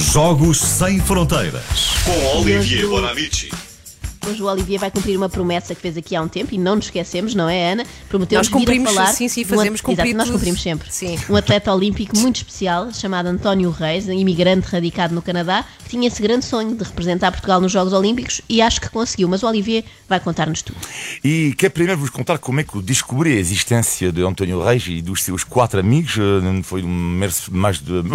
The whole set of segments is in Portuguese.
Jogos Sem Fronteiras. Com Olivier Bonamici. Hoje o Olivier vai cumprir uma promessa que fez aqui há um tempo e não nos esquecemos, não é, Ana? Prometeu Nós vir a cumprimos, falar. sim, sim, um fazemos at- cumprir Exato, nós cumprimos sempre. Sim. Um atleta olímpico muito especial, chamado António Reis, um imigrante radicado no Canadá, que tinha esse grande sonho de representar Portugal nos Jogos Olímpicos e acho que conseguiu. Mas o Olivier vai contar-nos tudo. E quero primeiro vos contar como é que eu descobri a existência de António Reis e dos seus quatro amigos. eh, Foi um mês, mais de.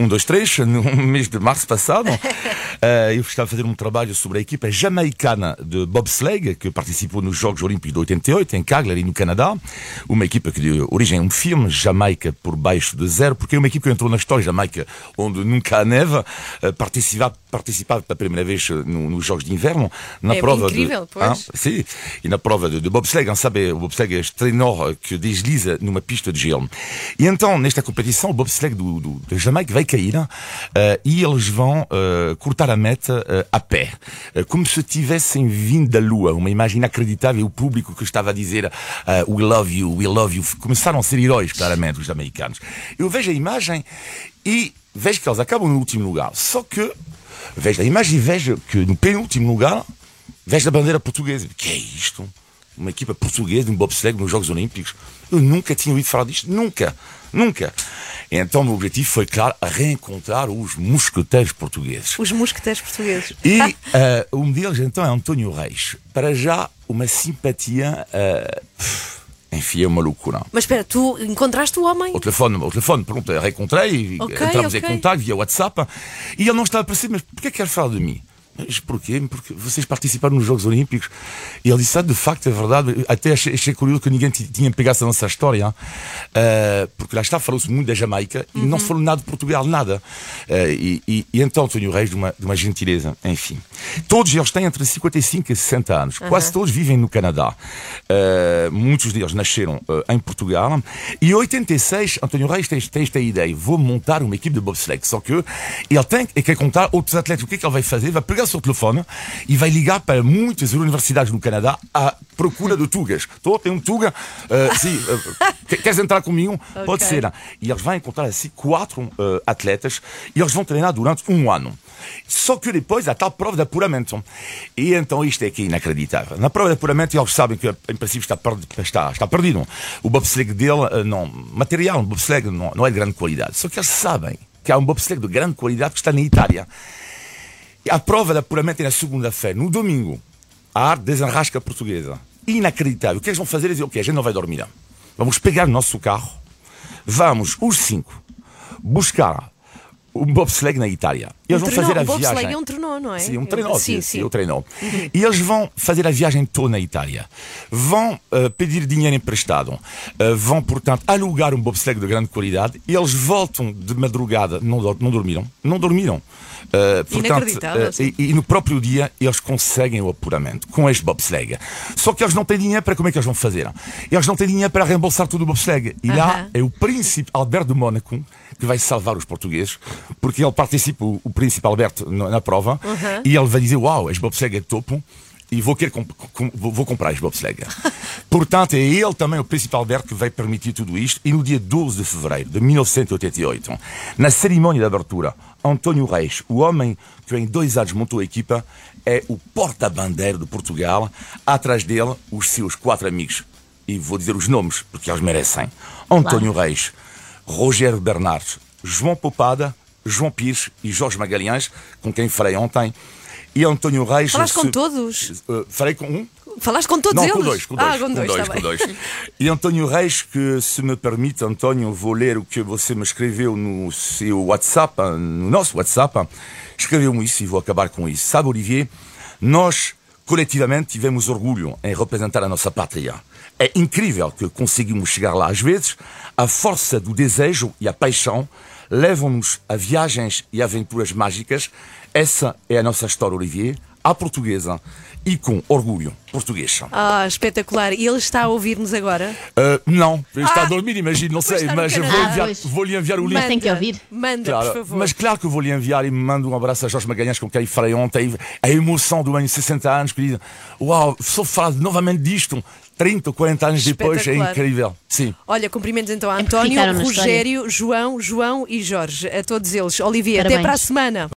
Um, dois, três, no mês de março passado. Eh, Eu estava a fazer um trabalho sobre a equipa jamaicana de bobsleigh, que participou nos Jogos Olímpicos de 88, em Calgary, no Canadá. Uma equipa que deu origem a um filme, Jamaica por baixo de zero, porque é uma equipa que entrou na história, Jamaica, onde nunca há neve, eh, participava, participava pela primeira vez eh, no- nos Jogos de Inverno, na É prova incrível, de. pois. Sim, e na prova de, de bobsleigh, hein, sabe, o bobsleigh é este trenó que desliza numa pista de gelo. E então, nesta competição, o bobsleigh do, do, de Jamaica vai cair eh, e eles vão eh, cortar a meta eh, a pé, Eh, como se tivessem vindo da lua, uma imagem inacreditável, o público que estava a dizer eh, We love you, we love you, começaram a ser heróis, claramente, os jamaicanos. Eu vejo a imagem e vejo que eles acabam no último lugar, só que vejo a imagem e vejo que no penúltimo lugar Vejo a bandeira portuguesa. Que é isto? Uma equipa portuguesa de um bobsleigh nos Jogos Olímpicos? Eu nunca tinha ouvido falar disto. Nunca. Nunca. Então o meu objetivo foi, claro, reencontrar os mosqueteiros portugueses. Os mosqueteiros portugueses. E eh, um deles, então, é António Reis. Para já, uma simpatia... pff, enfim, é uma loucura. Mas espera, tu encontraste o homem? Ao telefone, ao telefone, pronto, reencontrei, Ok, entramos ok. em contato via WhatsApp e ele não estava a perceber, mas porquê quer falar de mim? Mas porquê? Porque vocês participaram nos Jogos Olímpicos e ele disse, ah, de facto, é verdade. Até achei, achei curioso que ninguém tinha pegado essa nossa história, ah, porque lá está, falou-se muito da Jamaica e não se falou nada de Portugal, nada. Ah, e, e, e então, António Reis, de uma, de uma gentileza, enfim. Todos eles têm entre 55 e 60 anos, quase todos vivem no Canadá. Ah, muitos deles nasceram em Portugal. E em 86, António Reis tem, tem esta ideia: vou montar uma equipe de bobsleigh. Só que ele tem e quer contar outros atletas. O que é que ele vai fazer? Vai pegar o seu telefone e vai ligar para muitas universidades no Canadá à procura de tugas. Estou, tem um tuga. sim, ah, que- queres entrar comigo? Pode Ok. ser. E eles vão encontrar assim quatro ah, atletas e eles vão treinar durante um ano. Só que depois há tal prova de apuramento. E então isto é que é inacreditável. Na prova de apuramento eles sabem que em princípio está, perdi- está, está perdido. O bobsleigh dele, não, material, o bobsleigh não, não é de grande qualidade. Só que eles sabem que há um bobsleigh de grande qualidade que está na Itália. A prova de apuramento é na segunda-feira. No domingo, a arte desenrasca portuguesa. Inacreditável. O que eles vão fazer é dizer, ok, a gente não vai dormir. Vamos pegar o nosso carro, vamos, os cinco, buscar um bobsleigh na Itália. Eles vão Um trenó, fazer a bobsleigh viagem. é um trenó, não é? Sim, um trenó, Sim, sim, sim. o trenó. E eles vão fazer a viagem toda na Itália. Vão eh, pedir dinheiro emprestado. Eh, vão, portanto, alugar um bobsleigh de grande qualidade. E eles voltam de madrugada. Não, não dormiram. Não dormiram. Eh, portanto, sim. e, e no próprio dia eles conseguem o apuramento com este bobsleigh. Só que eles não têm dinheiro para como é que eles vão fazer? Eles não têm dinheiro para reembolsar tudo o bobsleigh. E lá Aham. é o príncipe Alberto de Mónaco que vai salvar os portugueses, porque ele participa, o, príncipe Alberto, na, prova, e ele vai dizer: Uau, este bobsleigh é topo. E vou, querer comp- com- vou, comprar este bobsleigh. Portanto, é ele também, o príncipe Alberto, que vai permitir tudo isto. E no dia 12 de fevereiro de 1988, na cerimónia de abertura, António Reis, o homem que em dois anos montou a equipa, é o porta-bandeira de Portugal. Atrás dele, os seus quatro amigos. E vou dizer os nomes, porque eles merecem. António Reis, Rogério Bernardes, João Popada, João Pires e Jorge Magalhães, com quem falei ontem. E António Reis. Falaste com se- todos? Uh, falei com um? Falaste com todos não, eles? com dois, com dois, Ah, com dois, tá com dois. E António Reis, que se me permite, António, vou ler o que você me escreveu no seu WhatsApp, no nosso WhatsApp. Escreveu-me isso e vou acabar com isso. Sabe, Olivier, nós coletivamente tivemos orgulho em representar a nossa pátria. É incrível que conseguimos chegar lá. Às vezes, a força do desejo e a paixão levam-nos a viagens e aventuras mágicas. Essa é a nossa história, Olivier. À portuguesa e com orgulho português. Ah, espetacular. E ele está a ouvir-nos agora? Uh, não, ele está Ah, a dormir, imagino, não sei, mas vou, enviar, vou lhe enviar o link. Mas tem que ouvir. Manda, Claro, por favor. mas claro que eu vou lhe enviar e mando um abraço a Jorge Magalhães com quem falei ontem. A emoção do ano de 60 anos, que diz: Uau, só falar novamente disto, 30 ou 40 anos depois, é incrível. Sim. Olha, cumprimentos então a É António, na Rogério, João, João e Jorge. A todos eles. Olivier, até Parabéns. para a semana.